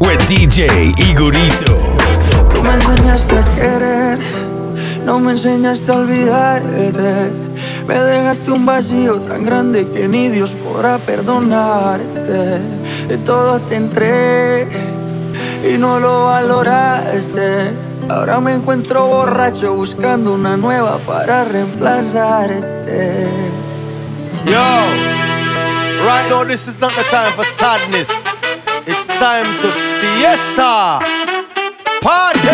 with DJ Igorito. Tú me enseñaste a querer, no me enseñaste a olvidarte. Me dejaste un vacío tan grande que ni Dios podrá perdonarte. De todo te entré y no lo valoraste. Ahora me encuentro borracho buscando una nueva para reemplazarte. Yo, right now this is not the time for sadness. Time to fiesta. Party.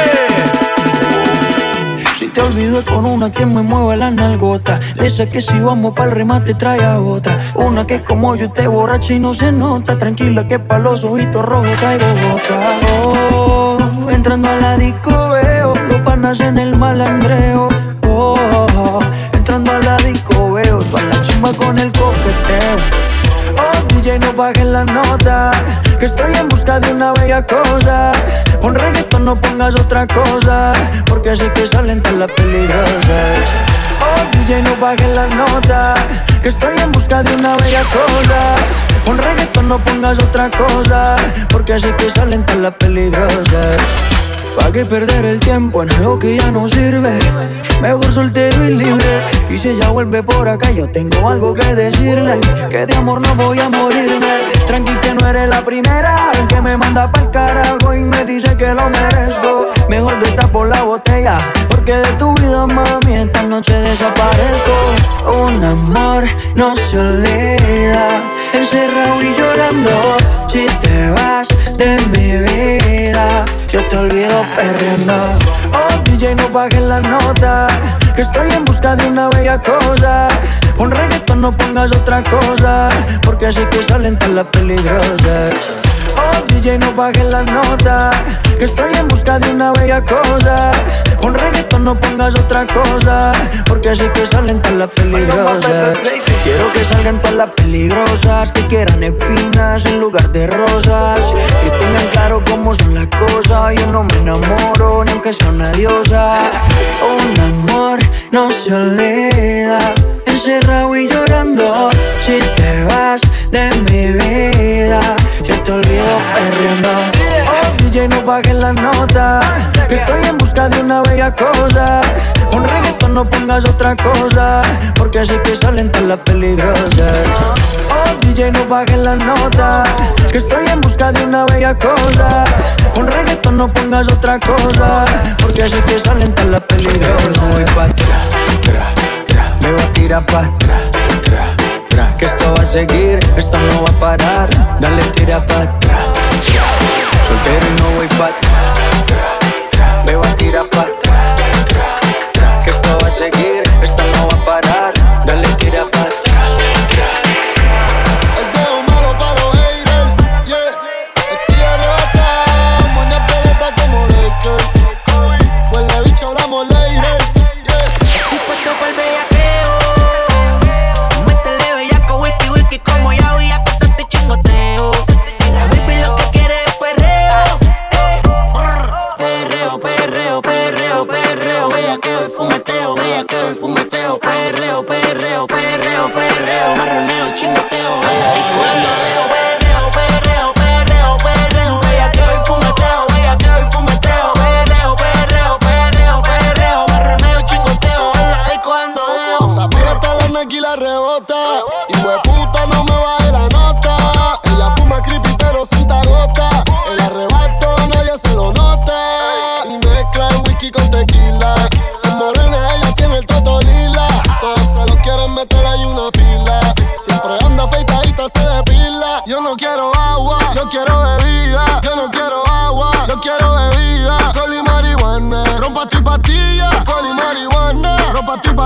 Si te olvidé con una que me mueve la nalgota De esa que si vamos pa'l remate trae a otra Una que como yo te borracha y no se nota Tranquila que pa' los ojitos rojos traigo gota oh, Entrando a la disco veo Los panas en el malandreo oh, Entrando a la disco veo Toda la chimba con el coqueteo Oh, DJ, no bajes la nota. Que estoy en busca de una bella cosa. Pon reggaetón, no pongas otra cosa. Porque sé que salen todas las peligrosas. Oh, DJ, no bajes la nota. Que estoy en busca de una bella cosa. Pon reggaetón, no pongas otra cosa. Porque sé que salen todas las peligrosas. ¿Pa' qué perder el tiempo en algo que ya no sirve? Mejor soltero y libre. Y si ella vuelve por acá, yo tengo algo que decirle. Que de amor no voy a morirme. Tranqui que no eres la primera en que me manda pa'l carajo y me dice que lo merezco. Mejor te tapo la botella, porque de tu vida, mami, esta noche desaparezco. Un amor no se olvida, encerrado y llorando. Si te vas de mi vida, yo te olvido perreando. Oh, DJ, no bajes la nota, que estoy en busca de una bella cosa. Pon reggaetón, no pongas otra cosa, porque así que salen todas las peligrosas. Oh, DJ, no bajes la nota, que estoy en busca de una bella cosa. Pon reggaetón, no pongas otra cosa, porque así que salen todas las peligrosas. Quiero que salgan todas las peligrosas, que quieran espinas en lugar de rosas. Que tengan claro cómo son las cosas, yo no me enamoro ni aunque sea una diosa. Un amor no se olvida encerrado y llorando. Si te vas de mi vida, yo te olvido perreando. Oh, DJ, no bajes la nota. Una bella cosa. Pon reggaetón, no pongas otra cosa. Porque así que salen todas las peligrosas. Oh, DJ, no bajes la nota. Que estoy en busca de una bella cosa. Pon reggaetón, no pongas otra cosa. Porque así que salen todas las peligrosas. voy pa' atrás, tra, tra. Me voy a tirar pa' atrás, tra, tra. Que esto va a seguir, esto no va a parar. Dale, tira pa' atrás. Soltero y no voy pa' tra, tra. Me voy a tirar pa' atrás, tra, tra. Que esto va a seguir, esto no va a parar. Dale, tira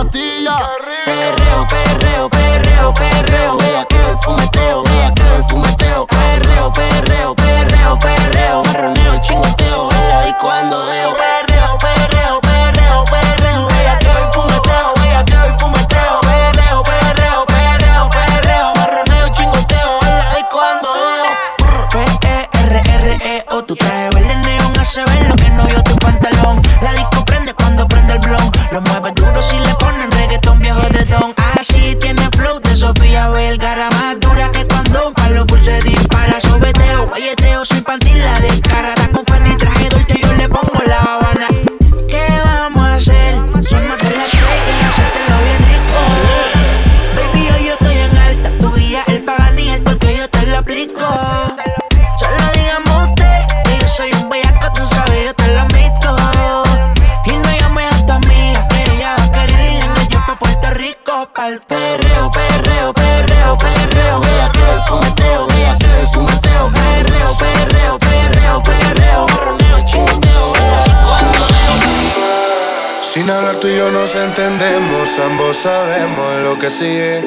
Perreo, perreo, perreo, perreo, tú y yo nos entendemos, ambos sabemos lo que sigue.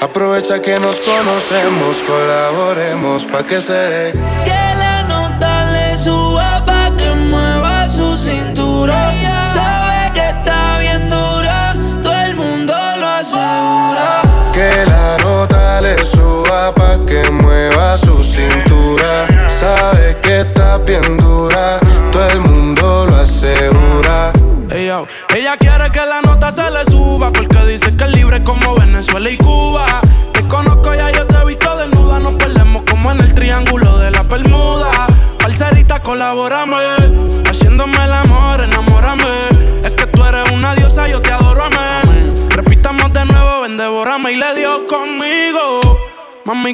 Aprovecha que nos conocemos, colaboremos pa' que se dé. Que la nota le suba pa' que mueva su cintura. Sabe que está bien dura, todo el mundo lo asegura. Que la nota le suba pa' que mueva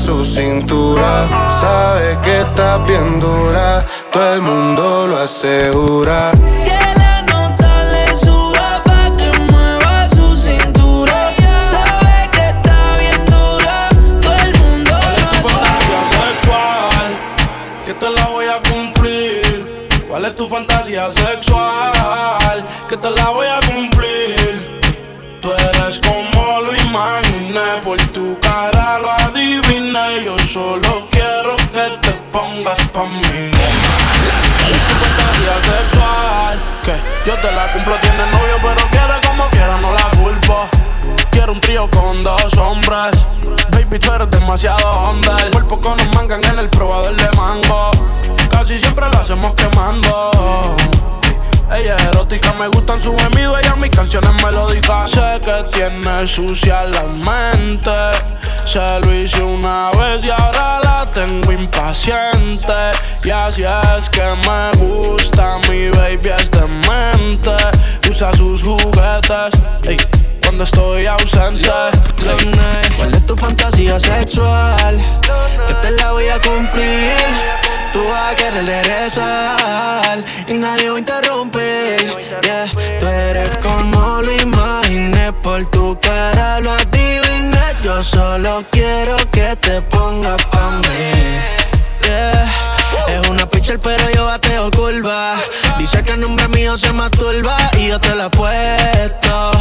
su cintura. Sabe que está bien dura, todo el mundo lo asegura. Un trío con dos hombres. Baby, tú eres demasiado onda. Por poco nos mangan en el probador de mango. Casi siempre lo hacemos quemando. Ella es erótica, me gustan sus gemidos, ella mis canciones melódicas. Sé que tiene sucia la mente. Se lo hice una vez y ahora la tengo impaciente. Y así es que me gusta, mi baby es demente. Usa sus juguetes. ey, cuando estoy ausente. ¿Cuál es tu fantasía sexual? Que te la voy a cumplir. Tú vas a querer regresar y nadie va a interrumpir. Yeah. Tú eres como lo imaginé, por tu cara lo adiviné. Yo solo quiero que te pongas pa' mí. Yeah. Es una pitcher, pero yo bateo curva. Dice que el nombre mío se masturba y yo te la apuesto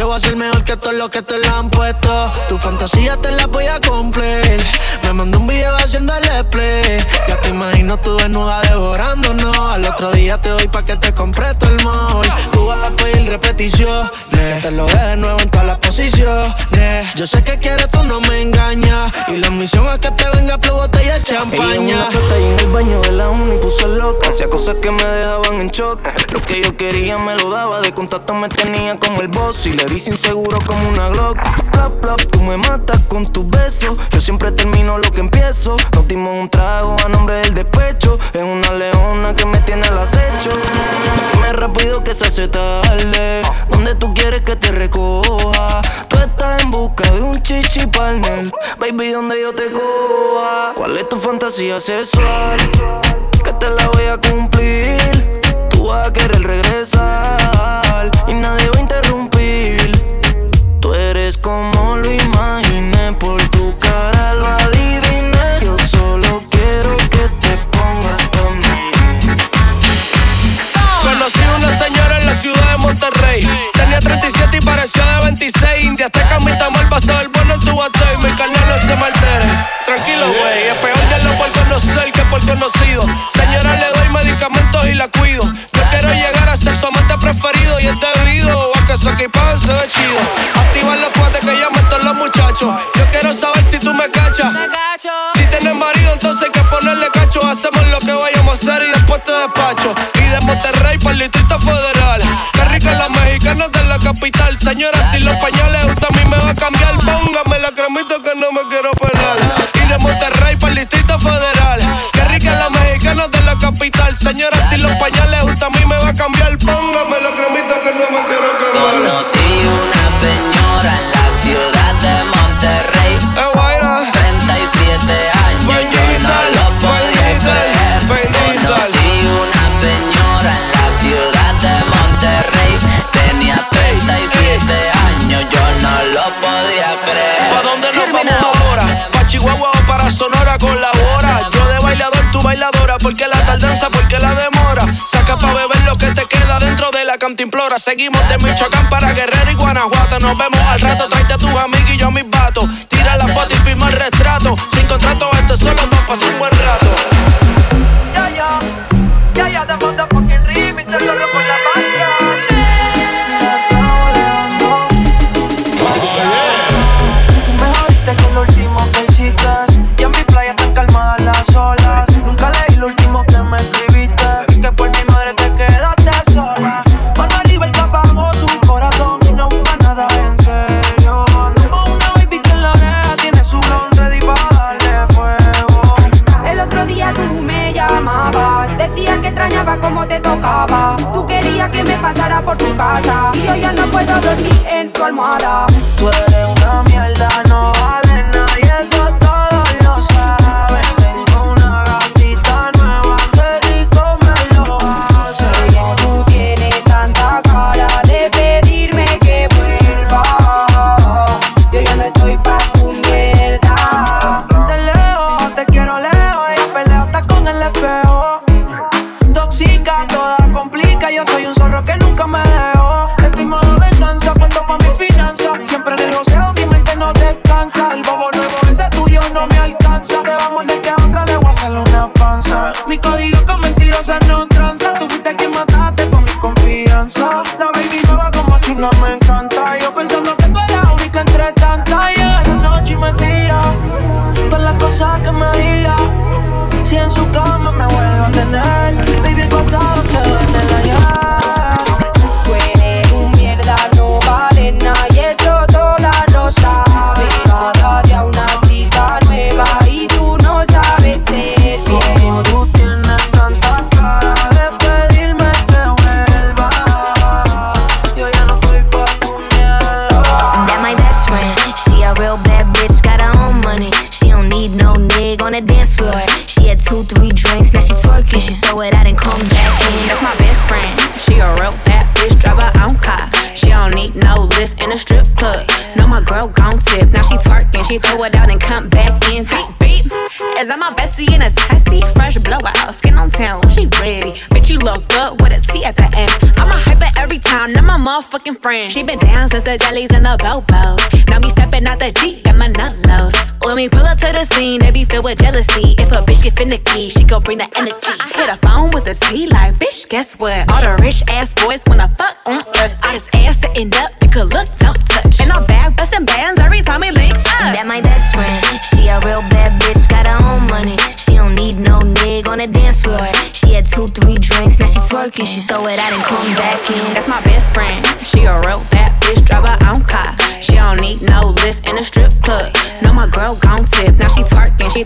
que voy a ser mejor que todos los que te la han puesto. Tu fantasía te la voy a cumplir. Me mandó un video haciendo el play. Ya te imagino tú desnuda devorándonos. Al otro día te doy pa' que te compres todo el mall. Tú vas a pedir repeticiones. Que te lo de nuevo en todas las posiciones. Yo sé que quieres, tú no me engañas. Y la misión es que te venga flow, botella de champaña. Ella en el baño de la uni puse loca. Hacía cosas que me dejaban en shock. Lo que yo quería me lo daba. De contacto me tenía como el boss. Y le dice inseguro como una Glock. Plop, plop, tú me matas con tus besos. Yo siempre termino lo que empiezo. Nos dimos un trago a nombre del despecho. Es una leona que me tiene al acecho. Dime rápido que se hace tarde. Donde tú quieres que te recoja? Tú estás en busca de un chichi partner. Baby, donde yo te coja. ¿Cuál es tu fantasía sexual? Que te la voy a cumplir. Tú vas a querer regresar por conocido. Señora, le doy medicamentos y la cuido. Yo quiero llegar a ser su amante preferido y es debido a que su equipaje se ve chido. Activar los cuates que ya todos los muchachos. Yo quiero saber si tú me cachas. Si tienes marido, entonces hay que ponerle cacho. Hacemos lo que vayamos a hacer y después te despacho. Y de Monterrey para el Distrito Federal. Qué rica la mexicana de la capital. Señora, si los pañales usted a mí me va a cambiar porque la demora. Saca pa' beber lo que te queda dentro de la cantimplora. Seguimos de Michoacán para Guerrero y Guanajuato. Nos vemos al rato, tráete a tus amigos y yo a mis vatos. Tira la foto y firma el retrato. Sin contrato, esto solo nos pasa un buen rato. friend. She been down since the jellies and the boat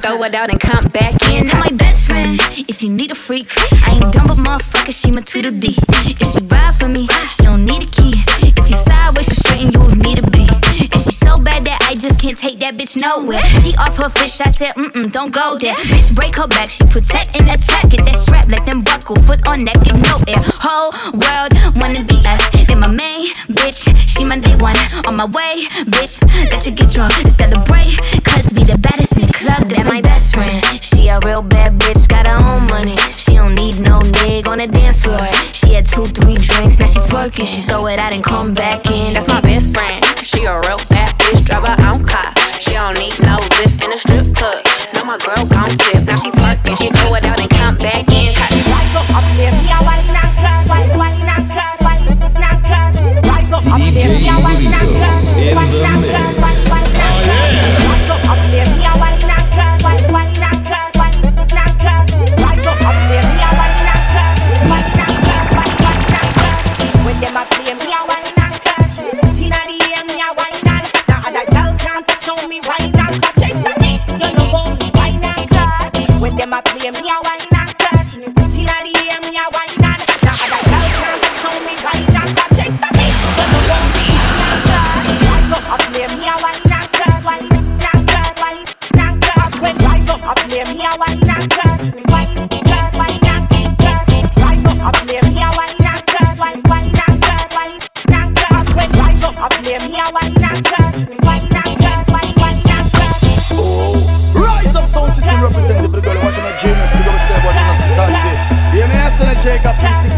throw it out and come back in. I'm my best friend, if you need a freak, I ain't dumb but motherfucker, she my Tweedledee. If she ride for me, she don't need a key. If you sideways, she straighten you need to be. And she so bad that I just can't take that bitch nowhere. She off her fish, I said, mm mm, don't go there. Bitch, break her back, she protect and attack. Get that strap, let them buckle, foot on neck, give no air. Whole world wanna be us. Then my main bitch, she my day one. On my way, bitch, that you get drunk and celebrate. Plus be the baddest in the club, my best friend. She a real bad bitch, got her own money. She don't need no nigga on the dance floor. She had two, three drinks, now she twerking She throw it out and come back in. That's my best friend. She a real bad bitch, drive her own car. She don't need no lift in a strip club. Now my girl gon' tip, now she twerking. She throw it out and come back in. Rise up, up there, and Jacob, peace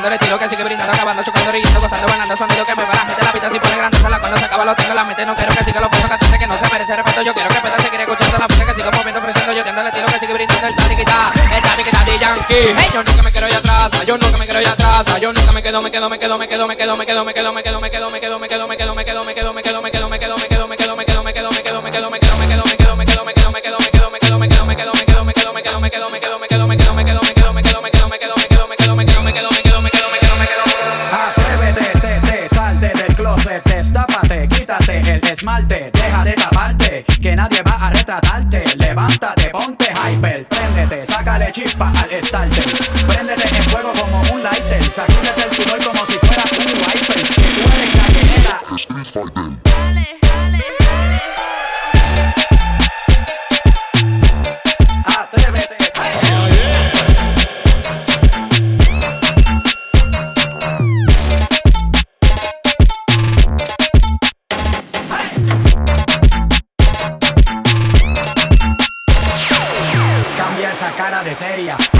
mejorando el estilo que sigue brindando, acabando, chocando, riendo, gozando, bailando, sonido que mueve a la gente, la pista si pone grande, sala cuando se acaba lo tengo en la mente, no quiero que siga los falsos cantantes que no se merece respeto, yo quiero que pueda seguir escuchando la música que sigo moviendo, ofreciendo, yo tengo el estilo que sigue brindando, el tatiquita, el tatiquita de Yankee, yo nunca me quiero ir atrás, yo nunca me quiero ir atrás, yo nunca me quedo, me quedo, me quedo, me quedo, me quedo, me quedo, me quedo, me quedo, me quedo, me quedo, me quedo, me quedo, me quedo, me quedo, me quedo, me quedo, me quedo, me quedo, chispa al starter.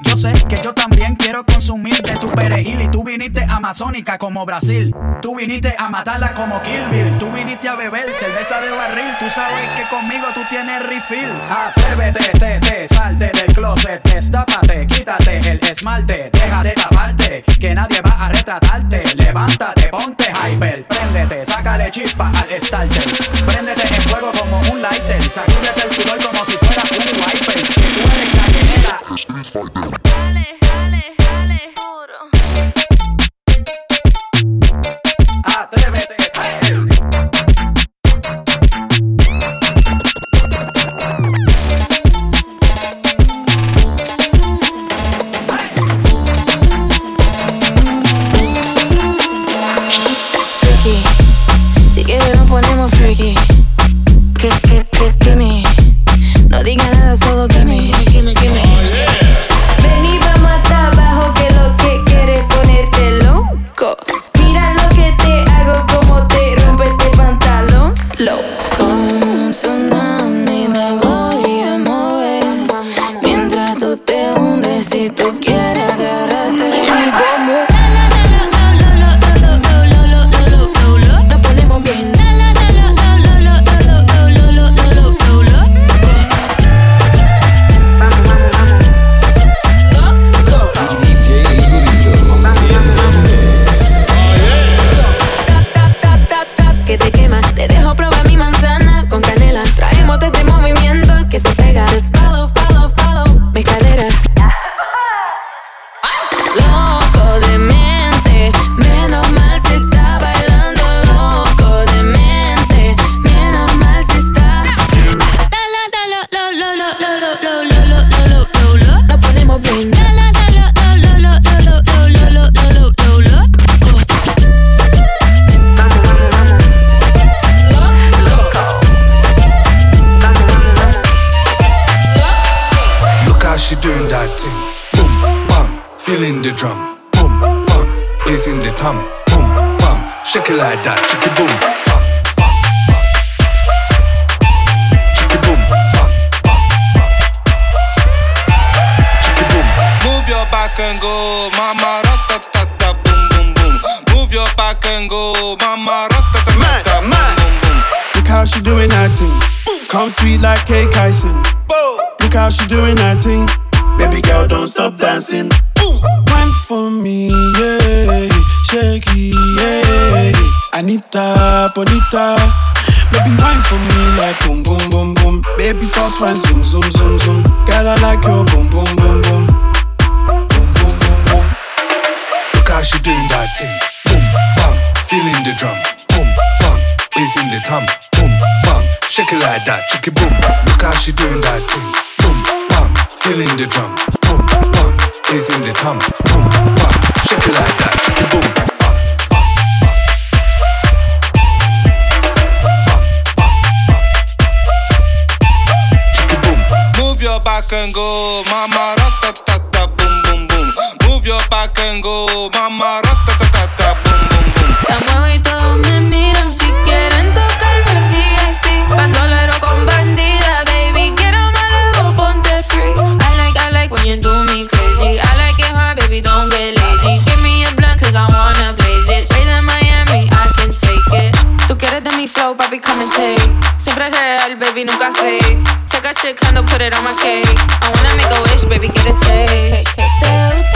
Yo sé que yo también quiero consumir de tu perejil y tú viniste amazónica como Brasil. Tú viniste a matarla como Kill Bill. Tú viniste a beber cerveza de barril. Tú sabes que conmigo tú tienes refill. Atrévete, te, te, salte del closet, destápate, quítate el esmalte, deja de taparte, que nadie va a retratarte. Levántate, ponte hyper, préndete, sácale chispa al starter. Préndete en fuego como un lighter, sacúdete el sudor como si fuera back and go, mama ratatata, boom boom boom. Move your back and go, mama ratatata, boom boom boom. Look how she doing that thing. Come sweet like cake icing. Look how she doing that thing. Baby girl, don't stop dancing. Wine for me, yeah. Shake it, yeah. Anita, Bonita. Baby, wine for me like boom, boom, boom, boom. Baby, fast wine, zoom, zoom, zoom, zoom. Girl, I like your boom, boom, boom, boom. How she doing that thing. Boom, bam, feeling the drum. Boom, bam, is in the tum. Boom, bam, shake it like that. Chicky boom. Look how she doing that thing. Boom, bam, feeling the drum. Boom, bam, is in the tum. Boom, bam, shake it like that. Chicky boom. back and go. Ta ta ta ta, boom, boom, boom. La muevo y todos me miran si quieren tocarme VIP. Bandolero con bandida, baby, quiero malo, ponte free. I like, I like when you do me crazy. I like it hard, baby, don't get lazy. Give me a blunt, cause I wanna blaze it. Straight to Miami, I can take it. Tú quieres de mi flow, papi, come and take. Siempre real, baby, nunca fake. Check a chick, handle, put it on my cake. I wanna make a wish, baby, get a taste.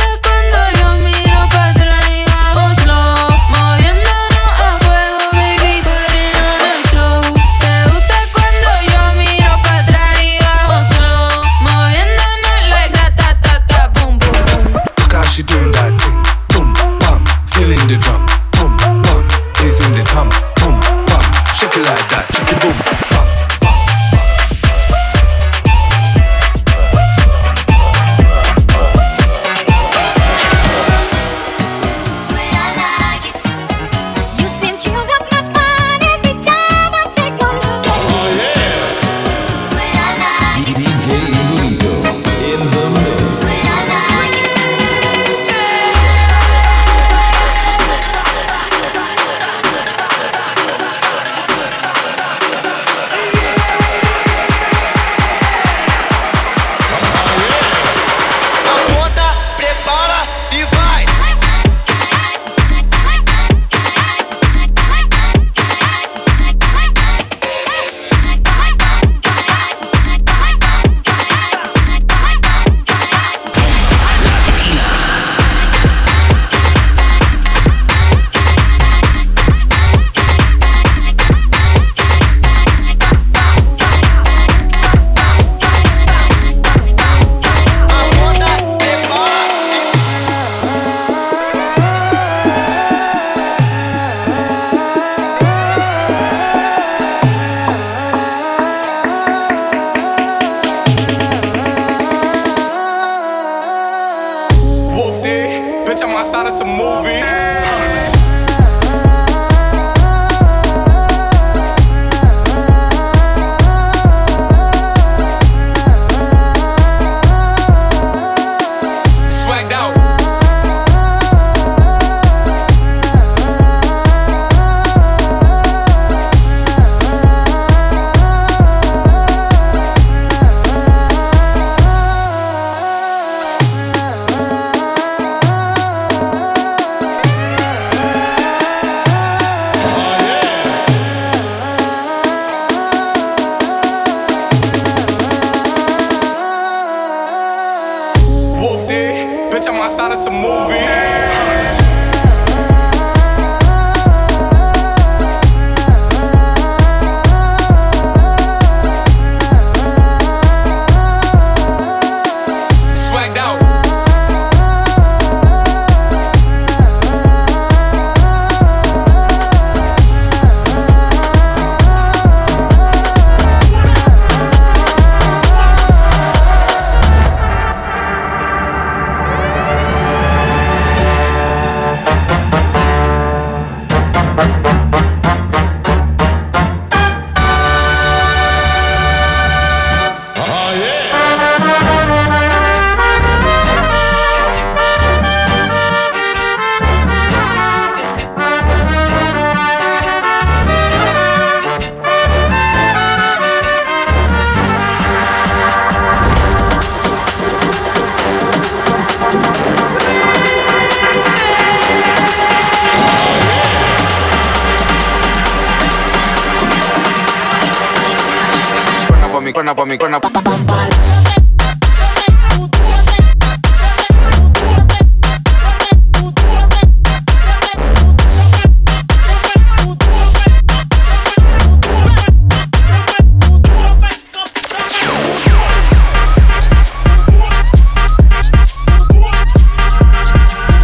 mi cuerna.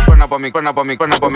Cuerna pa' mi cuerna pa' mi cuerna mi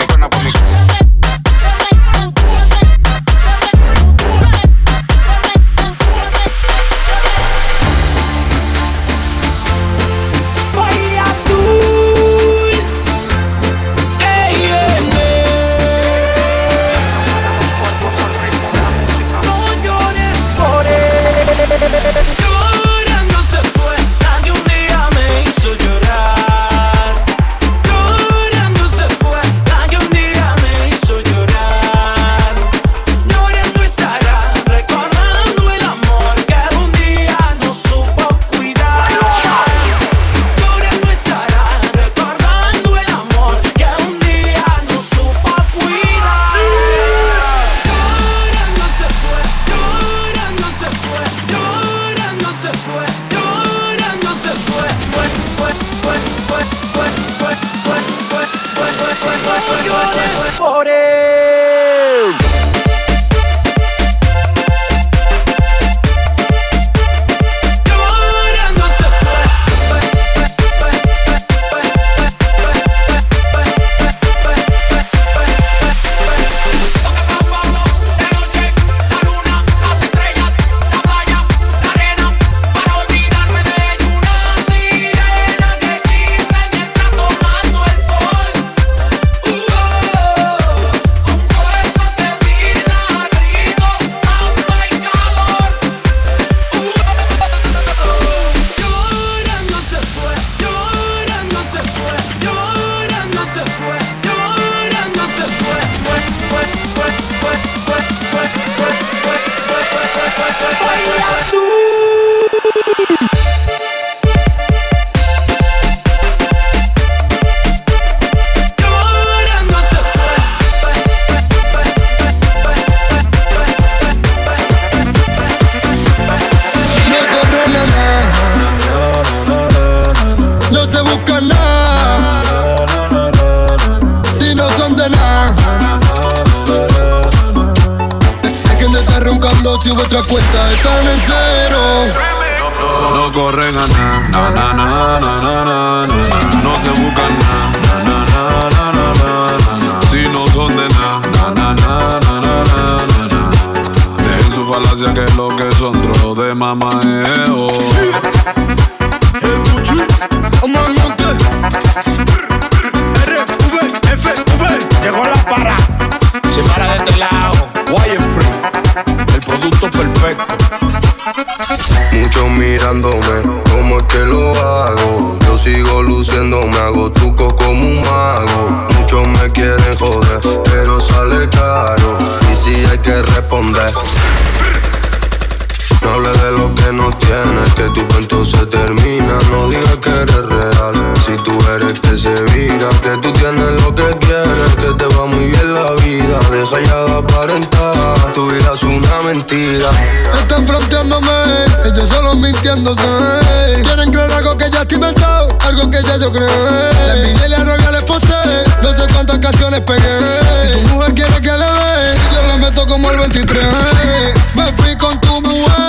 No hable de lo que no tienes, que tu cuento se termina. No digas que eres real, si tú eres que se vira. Que tú tienes lo que quieres, que te va muy bien la vida. Deja ya de aparentar, tu vida es una mentira. Están fronteándome, ellos solo mintiéndose. Quieren creer algo que ya estoy inventado, algo que ya yo creé. La envidia y la les posee, no sé cuántas canciones pegué. Si tu mujer quiere que le dé, yo le meto como el 23. Me fui con tu mujer.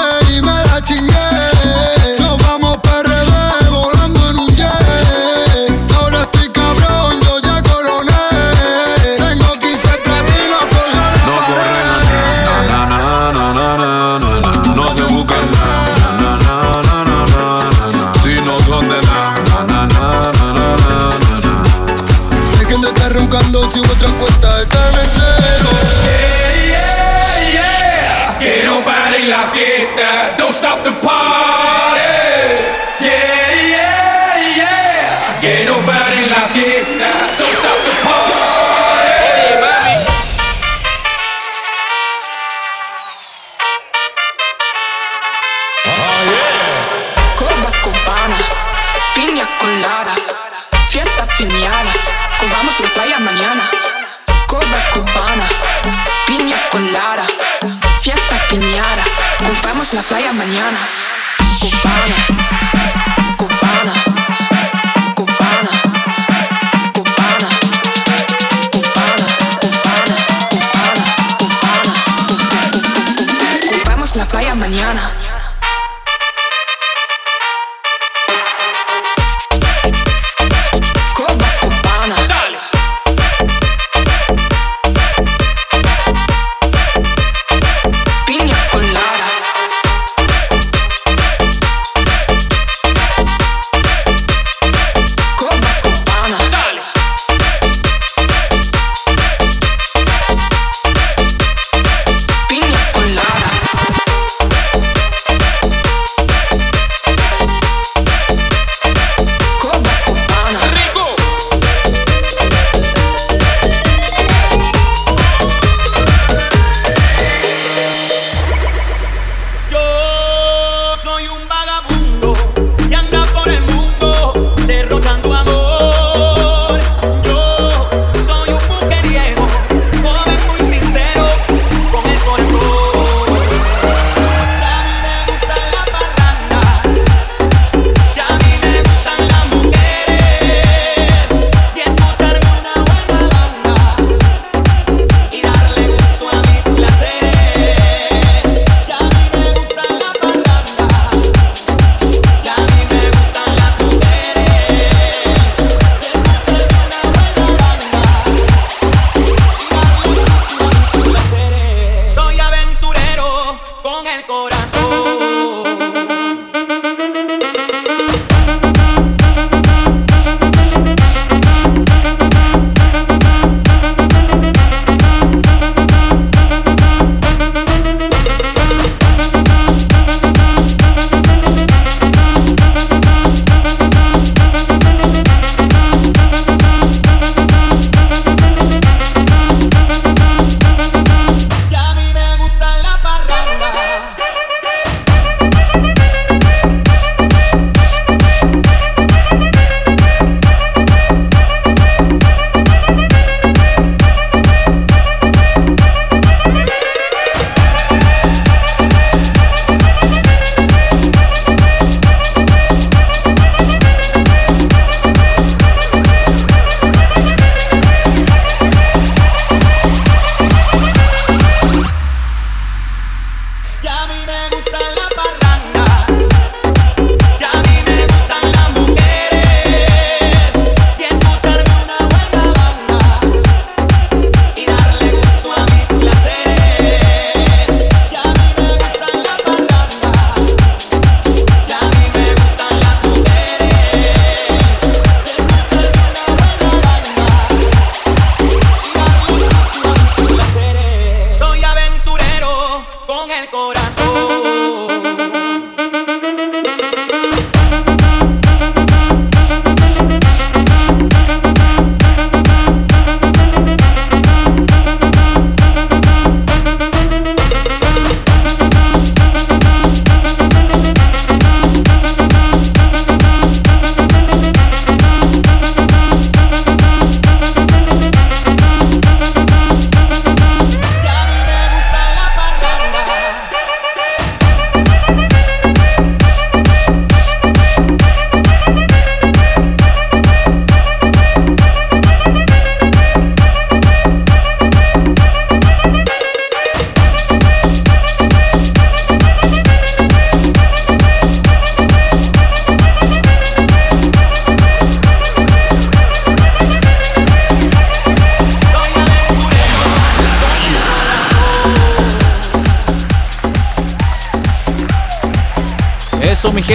mañana.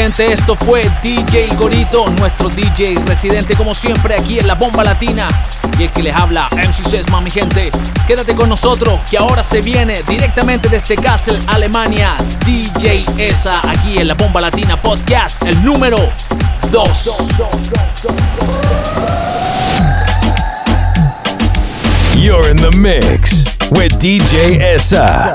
Gente, esto fue DJ Gorito, nuestro DJ residente como siempre aquí en la Bomba Latina. Y el que les habla, MC Sesma mi gente. Quédate con nosotros que ahora se viene directamente desde Kassel, Alemania. DJ Esa aquí en la Bomba Latina Podcast, el número 2. You're in the mix with DJ Esa.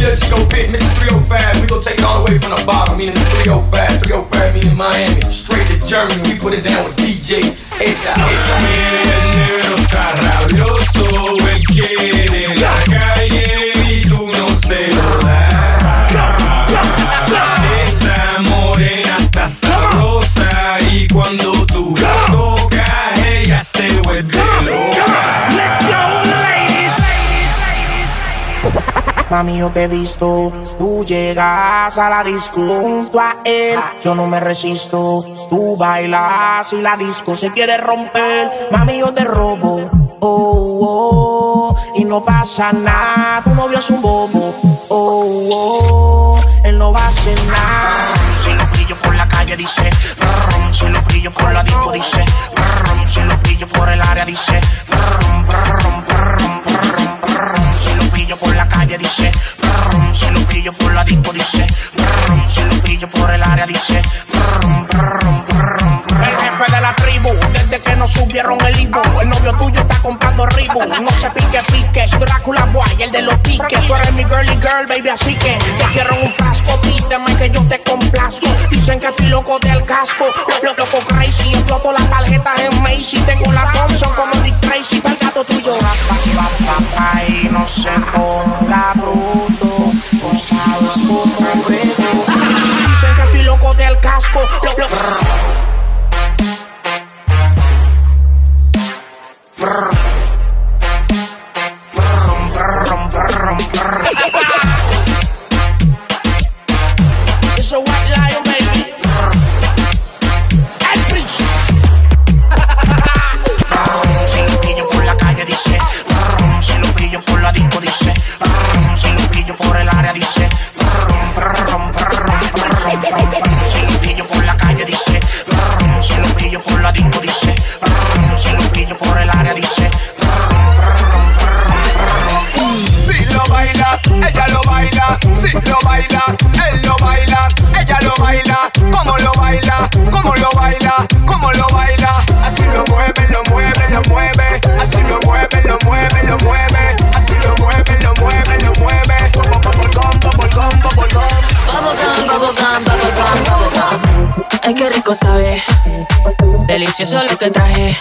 Little Chico bit, Mr. 305. We gon' take it all the way from the bottom, meaning the 305. 305 meaning Miami, straight to Germany. We put it down with DJ Esa. Esa negro Mami, yo te he visto, tú llegas a la disco junto a él. Yo no me resisto, tú bailas y la disco se quiere romper. Mami, yo te robo, oh, oh, y no pasa nada. Tu novio es un bobo, oh, oh, él no va a hacer nada. Si lo pillo por la calle, dice, brum, si lo pillo por la disco, dice, brum, si lo pillo por el área, dice, brum, brum, brum, brum, pillo por la calle dice, brum, si lo pillo por la disco dice, brum, si lo pillo por el área dice, brum, brum, brum. El jefe de la tribu, desde que nos subieron el Ibu, el novio tuyo está comprando Ribu, no se pique pique, es Drácula Boy, el de los piques, tú eres mi girly girl, baby, así que te quiero un frasco, pídeme que yo te complazco, dicen que estoy loco del casco, lo, lo, loco crazy, exploto las tarjetas en Macy, tengo la Thompson como Dick Tracy, para el gato tuyo, pa, pa, pa, pa, y no se ponga bruto, tú sabes cómo brego. Dicen que estoy loco del casco, lo, lo, brum, si lo pillo por la disco dice, brum, si lo pillo por el área dice, brum, brum, brum, por la calle dice, brum, si lo pillo por la disco dice, brum, si lo pillo por el área dice, Si lo baila, ella lo baila. Si lo baila, él lo baila. Ella lo baila. ¿Cómo lo baila? ¿Cómo lo baila? ¿Cómo lo baila? Ay, qué rico sabe. Delicioso lo que traje.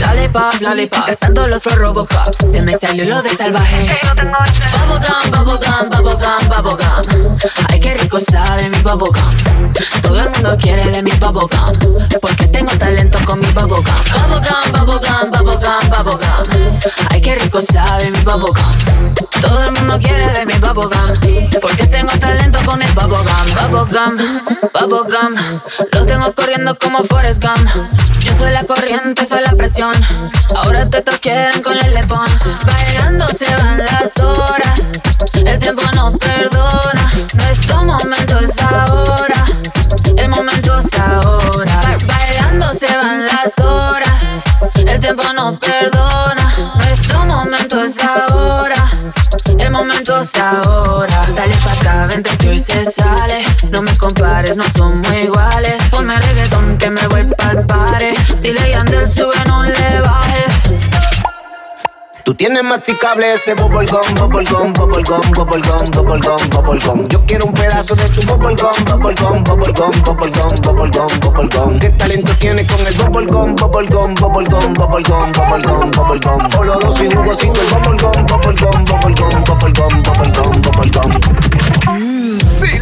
Lollipop, lollipop. Cazando los Flow Robocop. Se me salió lo de salvaje. Bubblegum, bubblegum, bubblegum, bubblegum. Ay, qué rico sabe mi bubblegum. Todo el mundo quiere de mi bubblegum. Porque tengo talento con mi bubblegum. Bubblegum, bubblegum, bubblegum, bubblegum. Ay, qué rico sabe mi bubblegum. Todo el mundo quiere de mi bubblegum. Porque tengo talento con el bubblegum. Bubblegum, bubblegum. Los tengo corriendo como Forrest Gump. Yo soy la corriente, soy la presión. Ahora te quieren con el Pons. Bailando se van las horas. El tiempo no perdona. Nuestro momento es ahora. El momento es ahora. Ba- Bailando se van las horas. El tiempo no perdona. Nuestro momento es ahora. El momento es ahora. Dale pa' acá, vente que hoy se sale. No me compares, no somos iguales. Tú tienes masticable ese bubblegum, bubblegum, bubblegum, bubblegum, bubblegum, bubblegum. Yo quiero un pedazo de tu bubblegum, bubblegum, bubblegum, bubblegum, bubblegum, bubblegum. ¿Qué talento tienes con el bubblegum, bubblegum, bubblegum, bubblegum, bubblegum, bubblegum? Oloroso y jugosito el bubblegum, bubblegum, bubblegum, bubblegum, bubblegum, bubblegum.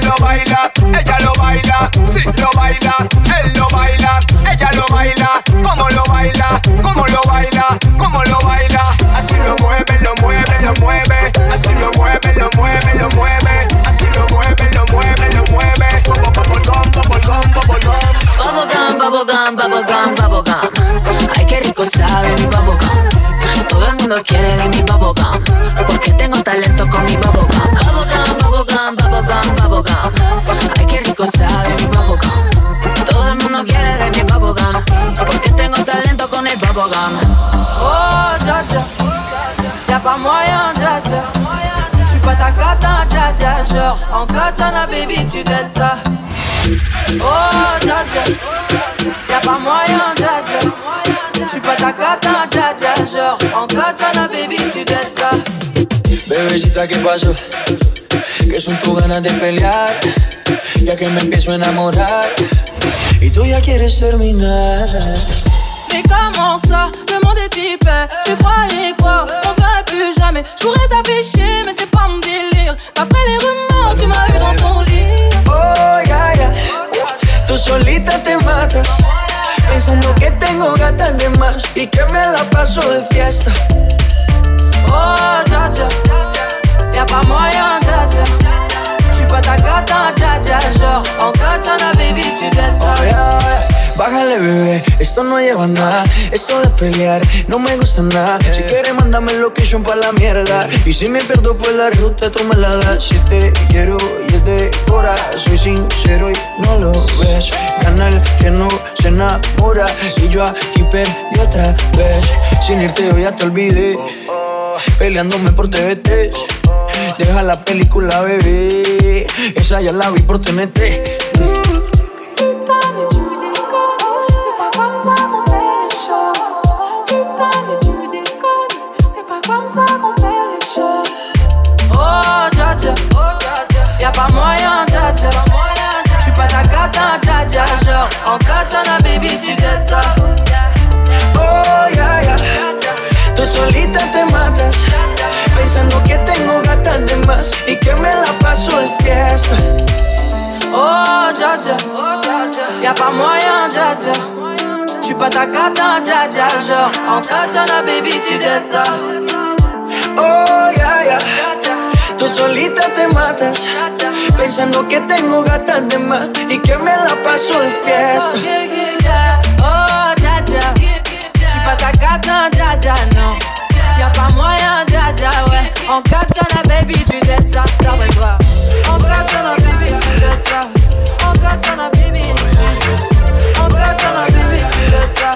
Lo baila, ella lo baila. Si lo baila, él lo baila. Ella lo baila. ¿Cómo lo baila? ¿Cómo lo baila? ¿Cómo lo baila? Así lo mueve, lo mueve, lo mueve. Así lo mueve, lo mueve, lo mueve. Bubblegum, bubblegum, bubblegum, bubblegum. Ay, qué rico sabe mi bubblegum. Todo el mundo quiere de mi bubblegum. Porque tengo talento con mi bubblegum. Ay, qué rico sabe mi bubblegum. Todo el mundo quiere de mi bubblegum. Porque tengo talento con el bubblegum. Oh, dja dja. Y'a pas moyen, dja dja. J'suis pas ta cata, dja dja. Genre, en katana, baby, tu t'aides ça. Oh, dja. Y'a pas moyen, dja dja. J'suis pas ta cata, dja dja. Genre, en katana, baby, tu t'aides ça. Bebecita, ¿qué pasó? Que son tus ganas de pelear, ya que me empiezo a enamorar y tú ya quieres terminar. Mais comment ça Le monde est hyper Tu croyais quoi? On serait plus jamais. Je pourrais t'afficher mais c'est pas mon délire. D'après les rumeurs tu m'as eu dans ton lit. Oh, ya, ya. Tú solita te matas, pensando que tengo gatas de más y que me la paso de fiesta. Oh dja dja Y'a pas moyen dja dja J'suis pas ta cata dja dja Genre en katana baby tu t'aides ça Bájale, bebé, esto no lleva nada. Esto de pelear no me gusta nada. Si quieres, mándame location pa' la mierda. Y si me pierdo por la ruta, tú me la das. Si te quiero y es de cora, soy sincero y no lo ves. Gana el que no se enamora. Y yo aquí perdí otra vez. Sin irte, yo ya te olvidé. Peleándome por TVT. Deja la película, bebé. Esa ya la vi por TNT. Baby Oh, ya, ya. Tú solita te matas, pensando que tengo gatas de más y que me la paso de fiesta. Oh dja dja Y'a pas moyen dja dja J'suis pas ta cata dja dja baby tu ça Oh, ya. Tú solita te matas, pensando que tengo gatas de más y que me la paso de fiesta. Oh dja dja J'suis pas ta cata dja dja non Y'a pas moyen dja dja ouais En katana baby tu t'aides ça D'après toi En katana baby tu t'aides ça En katana baby En katana baby tu t'aides ça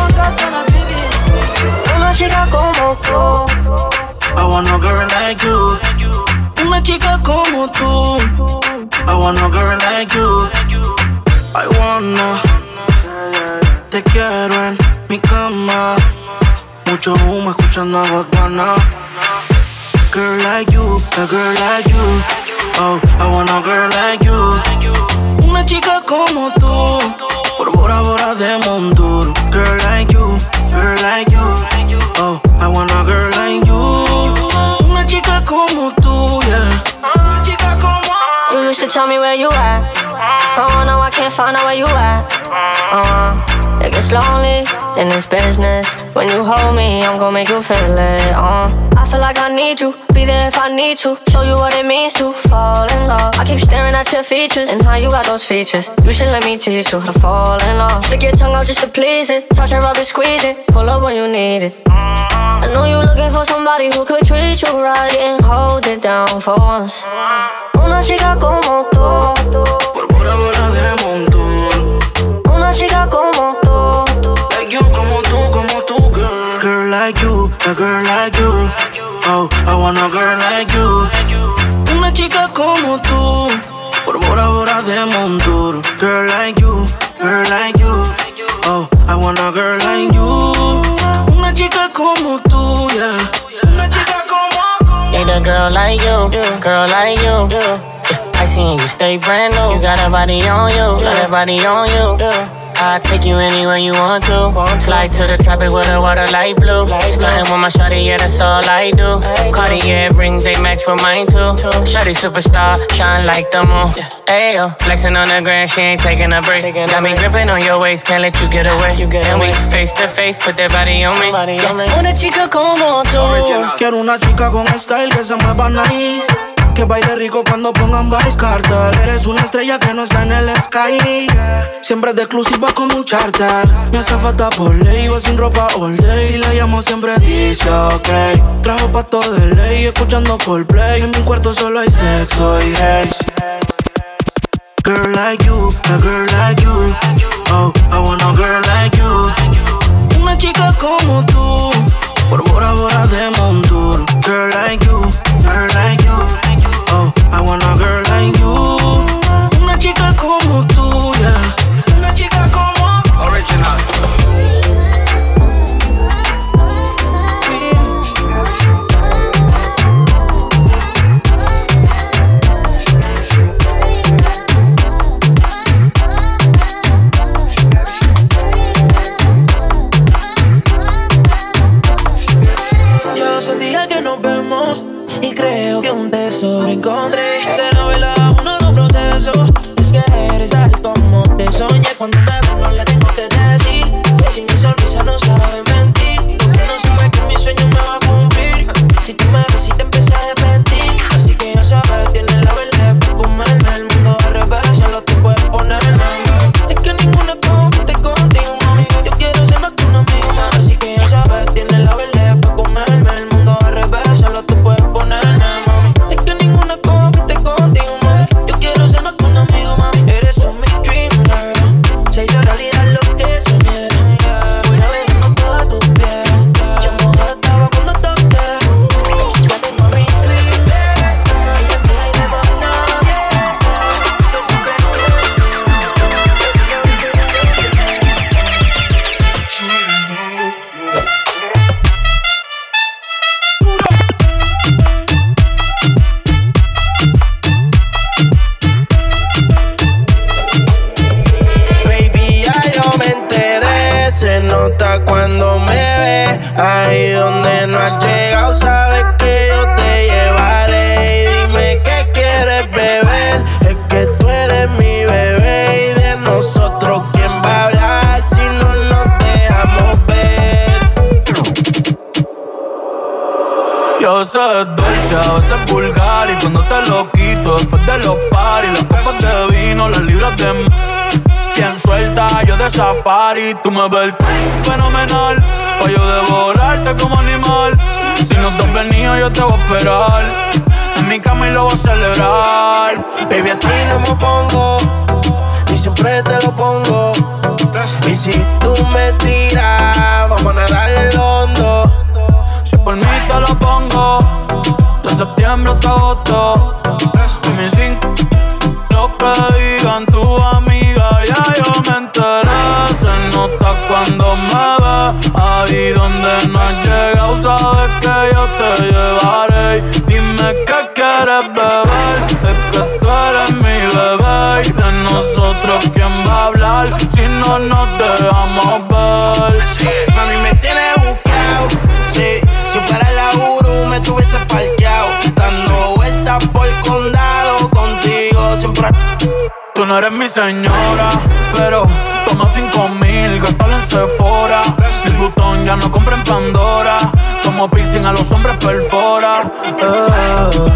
En katana baby Una chica como tú. I want a girl like you. Una chica como tú. I want a girl like you. I wanna. Te quiero en mi cama. Mucho humo escuchando a Botana. Girl like you, a girl like you. Oh, I want a girl like you. Una chica como tú. Por Bora Bora de Monduro. Girl like you, girl like you. Oh, I want a girl like you. To tell me where you at. Oh no, I can't find out where you at. Uh, it gets lonely in this business. When you hold me, I'm gonna make you feel it. Uh, I feel like I need you, be there if I need to. Show you what it means to fall in love. I keep staring at your features and how you got those features. You should let me teach you how to fall in love. Stick your tongue out just to please it. Touch and rub it, squeeze it. Pull up when you need it. I know you're looking for somebody who could treat you right and hold it down for once. Una chica como tú. Por Bora Bora de Monduro. Una chica como tú. A girl like you. Oh, I want a girl like you. Una chica como tú. Por Bora Bora de Monduro. Girl like you, girl like you. Oh, I want a girl like you. Una chica como tú, yeah. Una chica como Need a girl like you, girl like you. Yeah, I seen you stay brand new. You got a body on you, got a body on you. I take you anywhere you want to. Fly to the tropic with the water light blue. Starting with my shawty, yeah, that's all I do. Cartier rings, they match for mine too. Shawty superstar, shine like the moon. Ayo, flexing on the ground, she ain't taking a break. Got me gripping on your waist, can't let you get away. And we face to face, put that body on me. Yeah. Una chica como tú. Quiero una chica con style que se mueva nice. Que baile rico cuando pongan Vice Cartel. Eres una estrella que no está en el sky. Siempre de exclusiva como un charter. Me hace falta por ley, iba sin ropa all day. Si la llamo siempre dice ok. Trajo pato de ley, escuchando Coldplay. En mi cuarto solo hay sexo y hate Girl like you, a girl like you. Oh, I want a girl like you. Una chica como tú Por Bora Bora de Montour. Girl like you. I want sobreencontré Que no bailaba uno los procesos Es que eres tal como te soñé. Cuando me ves no le tengo que decir. Si mi sonrisa no sabe y tú me ves fenomenal. Pa' yo devorarte como animal. Si no te has venido, yo te voy a esperar. En mi cama y lo voy a celebrar. Baby, a ti no me pongo. Y siempre te lo pongo te llevaré. Dime qué quieres beber, es que tú eres mi bebé. Y de nosotros, ¿quién va a hablar si no nos dejamos ver? Mami, me tienes buscado. Sí, si fuera la Uru, me tuviese parqueado. Dando vueltas por el condado contigo, siempre. Tú no eres mi señora, pero toma cinco mil, gastalo en Sephora. El botón ya no compra en Pandora como piercing a los hombres perfora. Eh.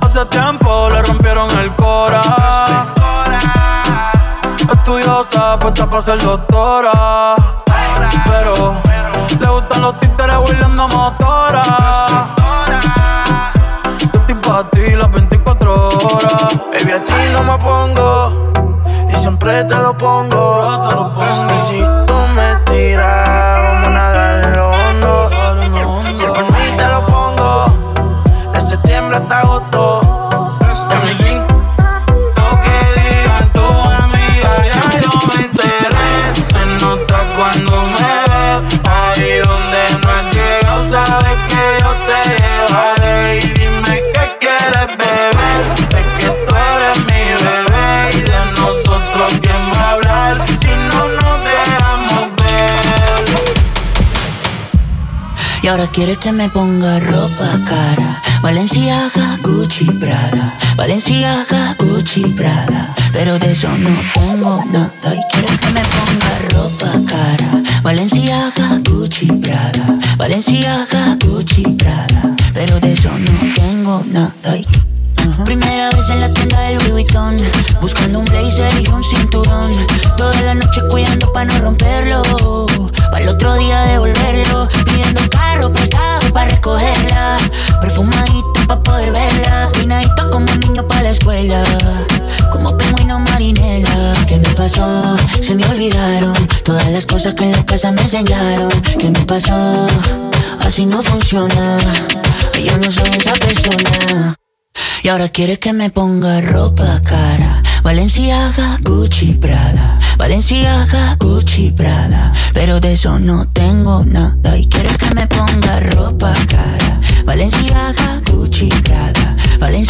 Hace tiempo le rompieron el cora. Estudiosa, puesta para ser doctora. Pero le gustan los títeres huirleando motora. quieres que me ponga ropa cara. Valenciaga, Gucci, Prada. Valenciaga, Gucci, Prada. Pero de eso no pongo nada y quieres que me ponga ropa cara. Valenciaga, Gucci, Prada. Valenciaga, Gucci, Prada. Pero de eso no tengo nada y que me pasó. Así no funciona. Yo no soy esa persona. Y ahora quieres que me ponga ropa cara. Valenciaga, Gucci, Prada. Valenciaga, Gucci, Prada. Pero de eso no tengo nada. Y quieres que me ponga ropa cara. Valenciaga, Gucci, Prada. Valenciaga,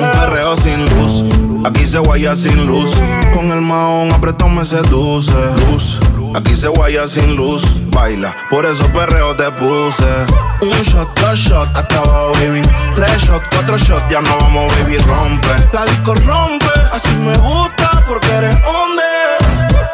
Un perreo sin luz. Aquí se guaya sin luz. Con el maón apretado me seduce. Luz. Aquí se guaya sin luz. Baila, por eso perreo te puse. Un shot, dos shots, hasta baby. Tres shots, cuatro shots, ya no vamos, baby, rompe. La disco rompe, así me gusta porque eres hombre.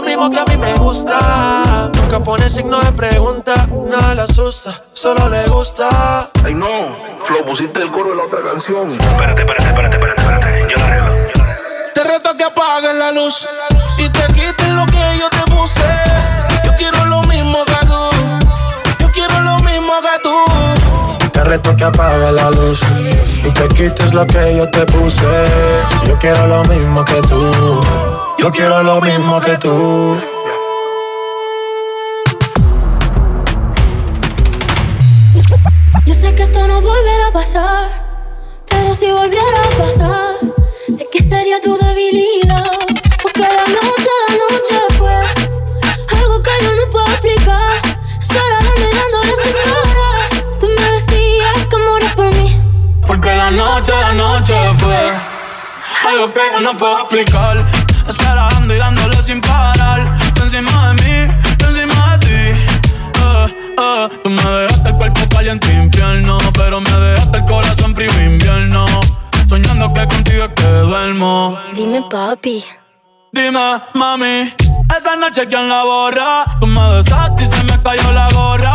lo mismo que a mí me gusta. Nunca pone signo de pregunta, nada le asusta, solo le gusta. Ay, no, Flo, pusiste el coro de la otra canción. Espérate, espérate, espérate, espérate, espérate. Yo la arreglo. Te reto que apagues la luz y te quites lo que yo te puse. Yo quiero lo mismo que tú. Yo quiero lo mismo que tú. Te reto que apague la luz y te quites lo que yo te puse. Yo quiero lo mismo que tú. Yo quiero lo mismo que tú. Yo sé que esto no volverá a pasar, pero si volviera a pasar, sé que sería tu debilidad. Porque la noche, la noche fue algo que yo no puedo explicar. Solo sin parar. Tú me decías que morías por mí. Porque la noche, la noche fue algo que yo no puedo explicar. Estar dando y dándole sin parar. Tú encima de mí, tú encima de ti. Eh, eh, tú me dejaste el cuerpo caliente infierno, pero me dejaste el corazón frío invierno. Soñando que contigo es que duermo. Dime, papi. Dime, mami, esa noche quién la borra. Tú me besaste y se me cayó la gorra.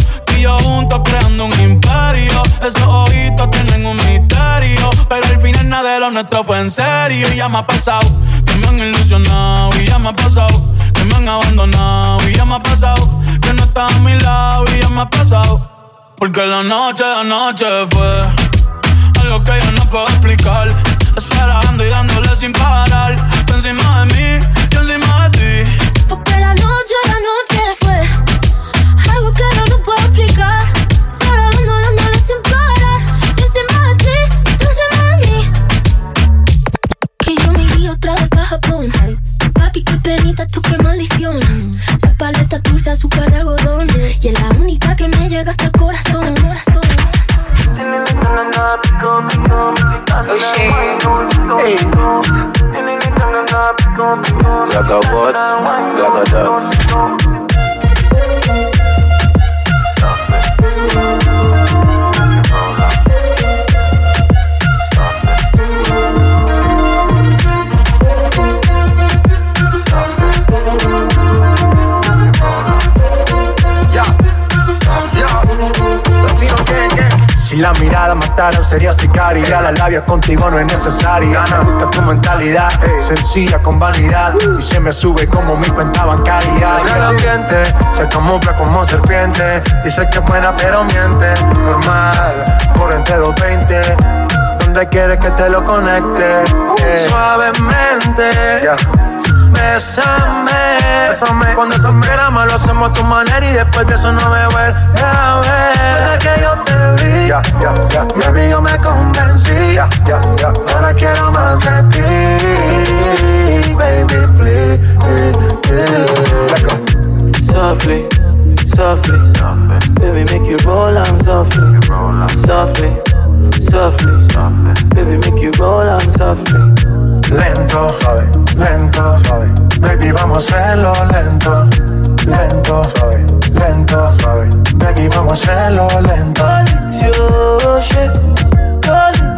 Yo juntos creando un imperio. Esos ojitos tienen un misterio. Pero al final nada de lo nuestro fue en serio. Y ya me ha pasado que me han ilusionado. Y ya me ha pasado que me han abandonado. Y ya me ha pasado que no estás a mi lado. Y ya me ha pasado. Porque la noche, la noche fue algo que yo no puedo explicar. Esperando y dándole sin parar. Tú encima de mí, yo encima de ti. Porque la noche, la noche fue algo que no lo puedo explicar. Solo ando dándole sin parar. Dice más de ti, tú se de mí. Que yo me iría otra vez para Japón. Papi, qué penita, tú qué maldición. La paleta dulce, azúcar de algodón. Y es la única que me llega hasta el corazón. El corazón. Oh shit. Hey. Zagabot, la mirada mataron sería sicaria. La labia contigo no es necesaria. Me gusta tu mentalidad Sencilla con vanidad. Y se me sube como mi cuenta bancaria El ambiente se camufla como serpiente. Dice que es buena pero miente. Normal, por entre 220 Donde quieres que te lo conecte Eh, Suavemente Bésame, Bésame. Cuando eso queramos lo hacemos a tu manera y después de eso no me vuelve a ver. Desde que yo te vi, ya, ya, ya, mi amigo me convencí. Ya, ya, ya. Ahora quiero más de ti, baby, please. Softly, softly, baby, make you roll on softly, softly, softly, baby, make you roll on softly. Lento, suave, lento, suave. Baby, vamos a hacerlo lento, lento, suave, lento, suave. Baby, vamos a hacerlo lento. Shit,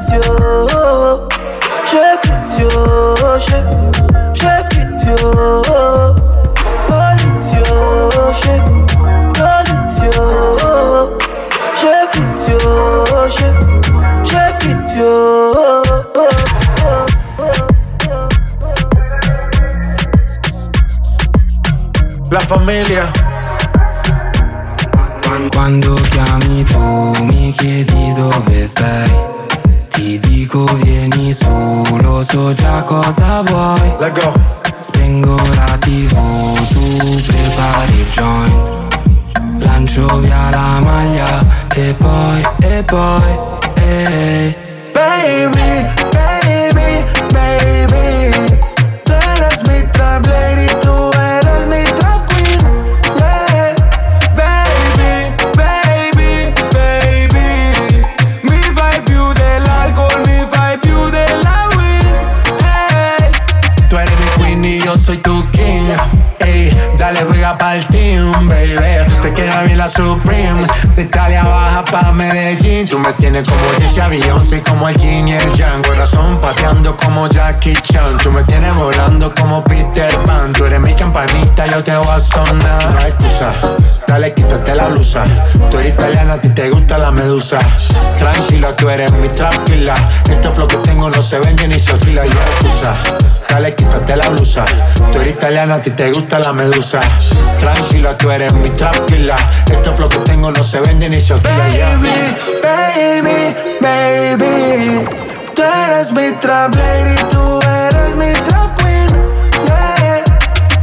yo, shake it, yo, shake, shake. La familia. Quando chiami tu mi chiedi dove sei. Ti dico vieni su, lo so già cosa vuoi. Let go. Spengo la tv, tu prepari il joint. Lancio via la maglia e poi, e poi, Jackie Chan. Tú me tienes volando como Peter Pan. Tú eres mi campanita, yo te voy a sonar. No hay excusa, dale, quítate la blusa. Tú eres italiana, a ti te gusta la medusa. Tranquila, tú eres mi tranquila. Este flow que tengo no se vende ni se alquila. Y no hay excusa, dale, quítate la blusa. Tú eres italiana, a ti te gusta la medusa. Tranquila, tú eres mi tranquila. Este flow que tengo no se vende ni se alquila. Baby, baby, baby. Tú eres mi trap lady, tú eres mi trap queen. Yeah.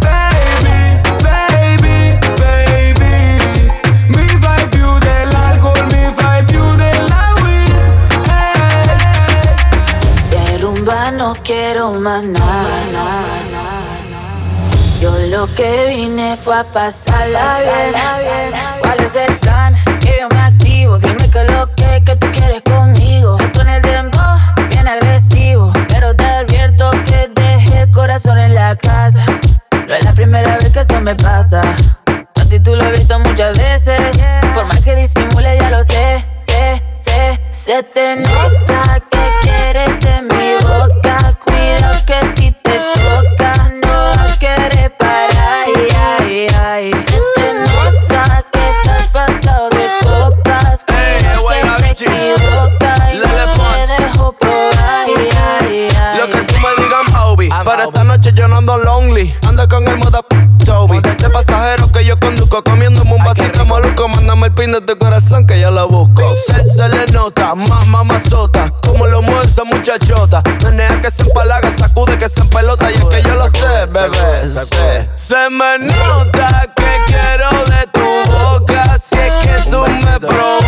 Baby, baby, baby Mi fai più dell'alcol, mi fai più della weed hey. Si hay no quiero más nada. Yo lo que vine fue a pasarla bien. ¿Cuál es el plan? Que yo me activo. Dime que lo corazón en la casa. No es la primera vez que esto me pasa. A ti tú lo he visto muchas veces. Por más que disimule, ya lo sé, sé, sé. Se te nota que quieres de mi boca. Cuidado que si yo lo busco. Se, se le nota, más mamazota. Como lo mueve esa muchachota. Menea que se empalaga, sacude que se empelota. Y es que yo lo sé, bebé. Sé. Se me nota que quiero de tu boca. Si es que tú me provocas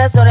eso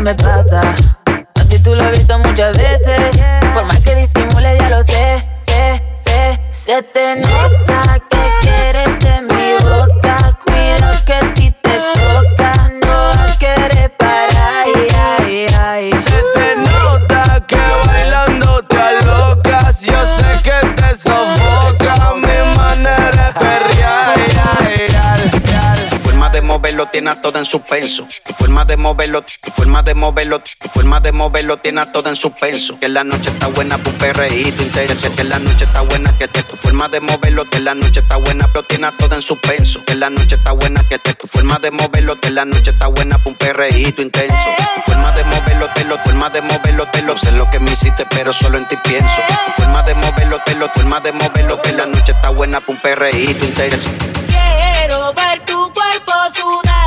me pasa. A ti tú lo has visto muchas veces. Por más que disimule, ya lo sé, sé, sé. Se te nota que quieres de mi boca. Cuidado que si te toca, no querer parar. Ay, ay, ay. Se te nota que bailando te alocas. Yo sé que te sofoca mi manera de perrear. Ay, ay, ay. Tu forma de moverlo tiene todo en suspenso. Tu forma de moverlo, tu forma de moverlo, tu forma de moverlo tiene a todo en suspenso. Que la noche está buena un perreíto intenso. Que la noche está buena, que te, tu forma de moverlo, que la noche está buena, pero tiene todo en suspenso. Que la noche está buena, que te, tu forma de moverlo, que la noche está buena por un perreíto intenso. Tu forma de moverlo, te lo, forma de moverlo, te lo sé lo que me hiciste, pero solo en ti pienso. Tu forma de moverlo, te lo, forma de moverlo, que la noche está buena por un perreíto intenso. Quiero ver tu cuerpo sudando,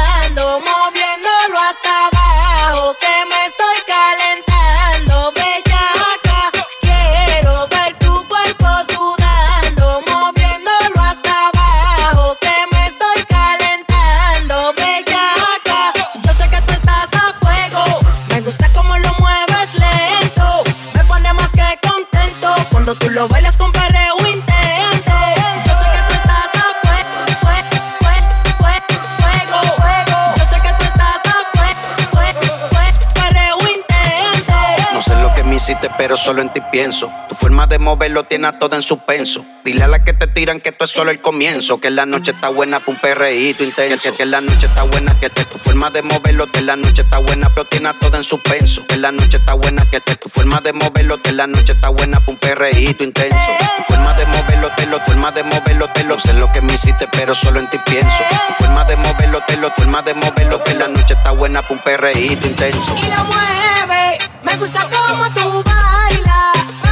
moviéndolo hasta abajo, que me estoy solo en ti pienso. Tu forma de moverlo tiene a todo en suspenso. Dile a las que te tiran que esto es solo el comienzo. Que la noche está buena para un perreíto intenso. Que, que la noche está buena, que te, tu forma de moverlo, que la noche está buena, pero tiene a todo en suspenso. Que la noche está buena, que te, tu forma de moverlo, que la noche está buena para un perreíto intenso. Tu forma de moverlo, te lo, forma de moverlo, te lo sé lo que me hiciste, pero solo en ti pienso. Tu forma de moverlo, te lo, forma de moverlo, que la noche está buena para un perreíto intenso. Y lo mueve, me gusta como tú bailas, bailas.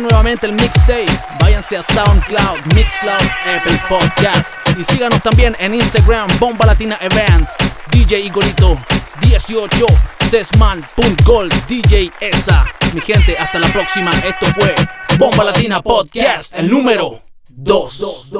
Nuevamente el mixtape, váyanse a SoundCloud, Mixcloud, Apple Podcast. Y síganos también en Instagram, Bomba Latina Events, DJ Igorito, 18, Sesman.gold, DJ Esa. Mi gente, hasta la próxima. Esto fue Bomba Latina Podcast, el número 2.